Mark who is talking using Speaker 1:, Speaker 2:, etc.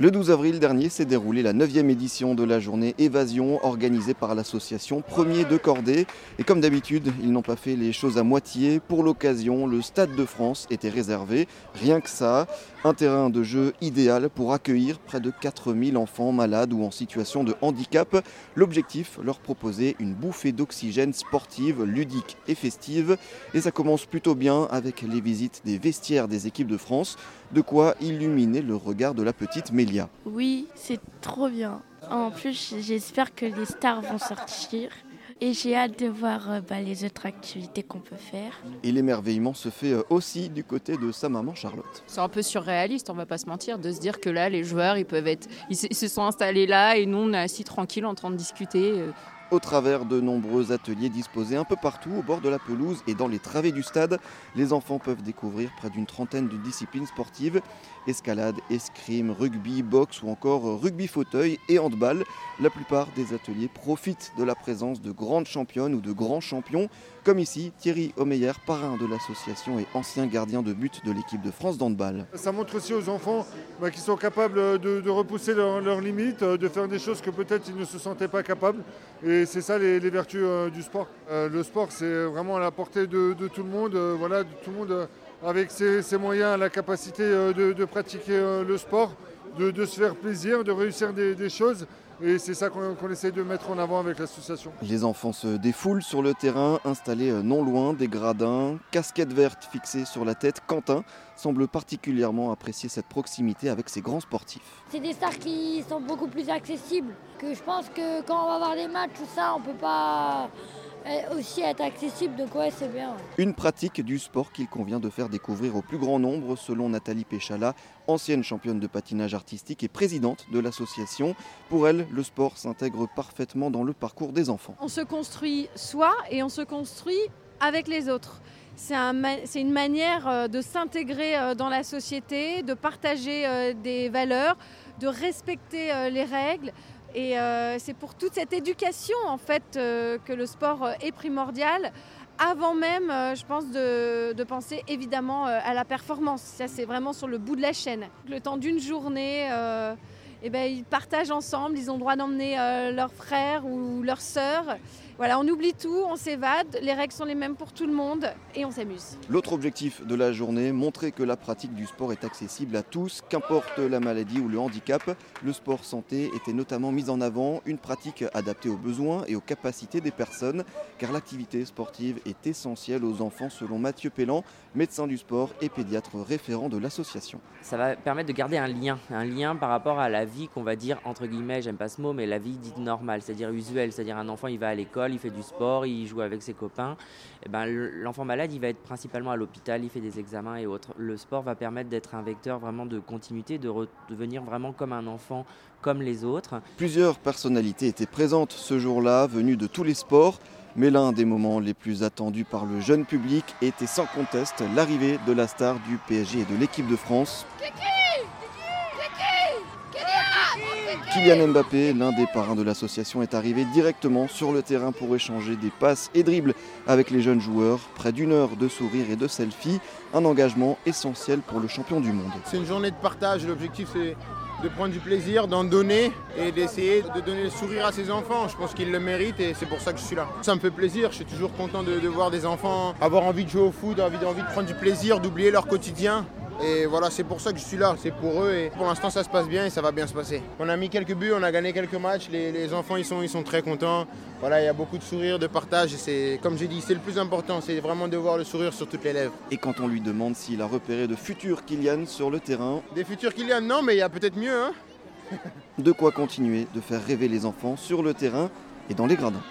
Speaker 1: Le 12 avril dernier s'est déroulée la 9e édition de la journée Évasion organisée par l'association Premier de Cordée. Et comme d'habitude, ils n'ont pas fait les choses à moitié. Pour l'occasion, le Stade de France était réservé. Rien que ça, un terrain de jeu idéal pour accueillir près de 4000 enfants malades ou en situation de handicap. L'objectif, leur proposer une bouffée d'oxygène sportive, ludique et festive. Et ça commence plutôt bien avec les visites des vestiaires des équipes de France. De quoi illuminer le regard de la petite
Speaker 2: Oui, c'est trop bien. En plus, j'espère que les stars vont sortir. Et j'ai hâte de voir euh, bah, les autres activités qu'on peut faire.
Speaker 1: Et l'émerveillement se fait euh, aussi du côté de sa maman Charlotte.
Speaker 3: C'est un peu surréaliste, on va pas se mentir, de se dire que là, les joueurs, ils peuvent être, ils se sont installés là et nous, on est assis tranquille en train de discuter. Euh
Speaker 1: au travers de nombreux ateliers disposés un peu partout au bord de la pelouse et dans les travées du stade. Les enfants peuvent découvrir près d'une trentaine de disciplines sportives escalade, escrime, rugby, boxe ou encore rugby fauteuil et handball. La plupart des ateliers profitent de la présence de grandes championnes ou de grands champions, comme ici Thierry Omeyer, parrain de l'association et ancien gardien de but de l'équipe de France d'handball.
Speaker 4: Ça montre aussi aux enfants bah, qu'ils sont capables de, repousser leurs limites, de faire des choses que peut-être ils ne se sentaient pas capables. C'est ça les, vertus euh, du sport. Euh, le sport, c'est vraiment à la portée de, tout le monde. Euh, voilà, tout le monde avec ses, moyens, la capacité de, pratiquer le sport, de, se faire plaisir, de réussir des choses. Et c'est ça qu'on essaie de mettre en avant avec l'association.
Speaker 1: Les enfants se défoulent sur le terrain, installés euh, non loin des gradins, casquette verte fixée sur la tête. Quentin semble particulièrement apprécier cette proximité avec ses grands sportifs.
Speaker 5: C'est des stars qui sont beaucoup plus accessibles. Que je pense que quand on va voir des matchs, tout ça, on peut pas aussi être accessible, donc ouais, c'est bien.
Speaker 1: Une pratique du sport qu'il convient de faire découvrir au plus grand nombre, selon Nathalie Péchala, ancienne championne de patinage artistique et présidente de l'association. Pour elle, le sport s'intègre parfaitement dans le parcours des enfants.
Speaker 6: On se construit soi et on se construit avec les autres. C'est une manière euh, de s'intégrer euh, dans la société, de partager euh, des valeurs, de respecter les règles, et euh, c'est pour toute cette éducation en fait euh, que le sport euh, est primordial. Avant même, je pense, de, penser évidemment à la performance. Ça, c'est vraiment sur le bout de la chaîne. Le temps d'une journée, eh ben, ils partagent ensemble. Ils ont le droit d'emmener leurs frères ou leurs sœurs. Voilà, on oublie tout, on s'évade, les règles sont les mêmes pour tout le monde et on s'amuse.
Speaker 1: L'autre objectif de la journée, montrer que la pratique du sport est accessible à tous, qu'importe la maladie ou le handicap. Le sport santé était notamment mis en avant, une pratique adaptée aux besoins et aux capacités des personnes, car l'activité sportive est essentielle aux enfants selon Mathieu Pellan, médecin du sport et pédiatre référent de l'association.
Speaker 7: Ça va permettre de garder un lien, un lien par rapport à la vie qu'on va dire, entre guillemets, j'aime pas ce mot, mais la vie dite normale, c'est-à-dire usuelle, c'est-à-dire un enfant il va à l'école, il fait du sport, il joue avec ses copains. Et eh ben, l'enfant malade, il va être principalement à l'hôpital, il fait des examens et autres. Le sport va permettre d'être un vecteur vraiment de continuité, de redevenir vraiment comme un enfant, comme les autres.
Speaker 1: Plusieurs personnalités étaient présentes ce jour-là, venues de tous les sports. Mais l'un des moments les plus attendus par le jeune public était sans conteste l'arrivée de la star du PSG et de l'équipe de France. Kylian Mbappé, l'un des parrains de l'association, est arrivé directement sur le terrain pour échanger des passes et dribbles avec les jeunes joueurs. Près d'une heure de sourires et de selfies, un engagement essentiel pour le champion du monde.
Speaker 8: C'est une journée de partage. L'objectif, c'est de prendre du plaisir, d'en donner et d'essayer de donner le sourire à ses enfants. Je pense qu'ils le méritent et c'est pour ça que je suis là. Ça me fait plaisir, je suis toujours content de, voir des enfants avoir envie de jouer au foot, envie, envie de prendre du plaisir, d'oublier leur quotidien. Et voilà, c'est pour ça que je suis là, c'est pour eux. Et pour l'instant, ça se passe bien et ça va bien se passer. On a mis quelques buts, on a gagné quelques matchs. Les, enfants, ils sont, ils sont très contents. Voilà, il y a beaucoup de sourires, de partage. C'est, comme j'ai dit, c'est le plus important. C'est vraiment de voir le sourire sur toutes les lèvres.
Speaker 1: Et quand on lui demande s'il a repéré de futurs Kylian sur le terrain.
Speaker 8: Des futurs Kylian, non, mais il y a peut-être mieux. Hein
Speaker 1: de quoi continuer de faire rêver les enfants sur le terrain et dans les gradins.